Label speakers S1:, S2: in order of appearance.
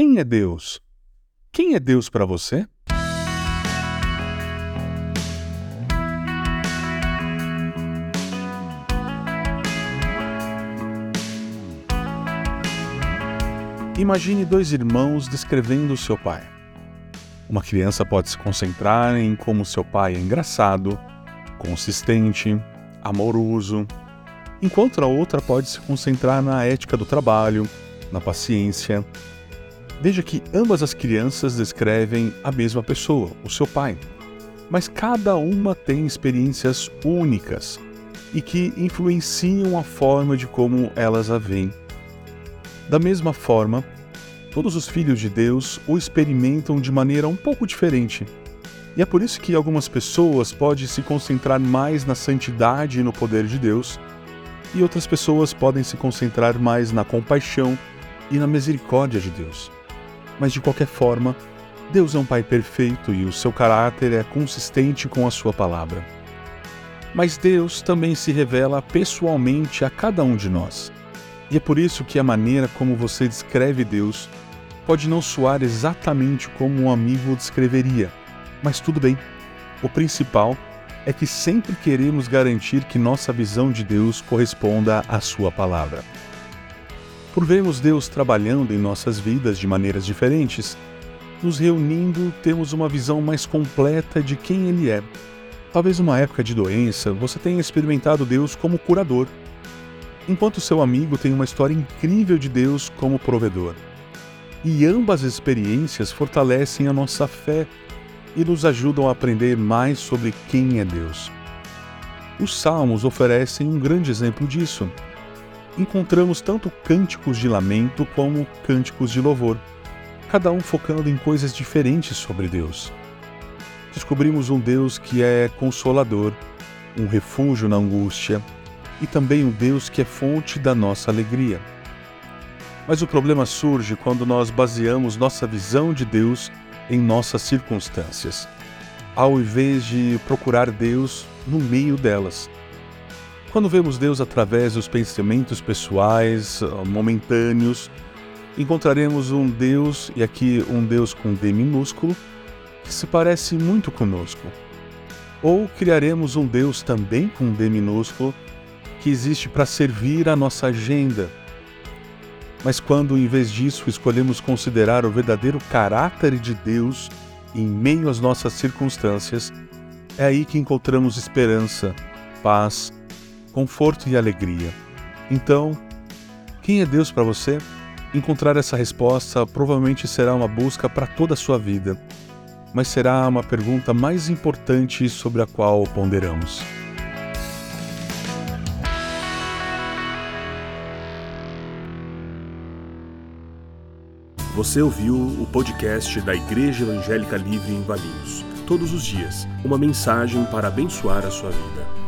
S1: quem é Deus? Quem é Deus para você? Imagine dois irmãos descrevendo seu pai. Uma criança pode se concentrar em como seu pai é engraçado, consistente, amoroso, enquanto a outra pode se concentrar na ética do trabalho, na paciência. Veja que ambas as crianças descrevem a mesma pessoa, o seu pai, mas cada uma tem experiências únicas e que influenciam a forma de como elas a veem. Da mesma forma, todos os filhos de Deus o experimentam de maneira um pouco diferente. E é por isso que algumas pessoas podem se concentrar mais na santidade e no poder de Deus, e outras pessoas podem se concentrar mais na compaixão e na misericórdia de Deus. Mas de qualquer forma, Deus é um Pai perfeito e o seu caráter é consistente com a sua palavra. Mas Deus também se revela pessoalmente a cada um de nós. E é por isso que a maneira como você descreve Deus pode não soar exatamente como um amigo descreveria, mas tudo bem. O principal é que sempre queremos garantir que nossa visão de Deus corresponda à Sua palavra. Por vermos Deus trabalhando em nossas vidas de maneiras diferentes, nos reunindo, temos uma visão mais completa de quem Ele é. Talvez numa época de doença, você tenha experimentado Deus como curador enquanto seu amigo tem uma história incrível de Deus como provedor. E ambas as experiências fortalecem a nossa fé e nos ajudam a aprender mais sobre quem é Deus. Os Salmos oferecem um grande exemplo disso. Encontramos tanto cânticos de lamento como cânticos de louvor, cada um focando em coisas diferentes sobre Deus. Descobrimos um Deus que é consolador, um refúgio na angústia, e também um Deus que é fonte da nossa alegria. Mas o problema surge quando nós baseamos nossa visão de Deus em nossas circunstâncias, ao invés de procurar Deus no meio delas. Quando vemos Deus através dos pensamentos pessoais, momentâneos, encontraremos um Deus, e aqui um Deus com D minúsculo, que se parece muito conosco. Ou criaremos um Deus também com D minúsculo, que existe para servir a nossa agenda. Mas quando, em vez disso, escolhemos considerar o verdadeiro caráter de Deus em meio às nossas circunstâncias, é aí que encontramos esperança, paz, conforto e alegria. Então, quem é Deus para você? Encontrar essa resposta provavelmente será uma busca para toda a sua vida, mas será uma pergunta mais importante sobre a qual ponderamos.
S2: Você ouviu o podcast da Igreja Evangélica Livre em Valinhos. Todos os dias, uma mensagem para abençoar a sua vida.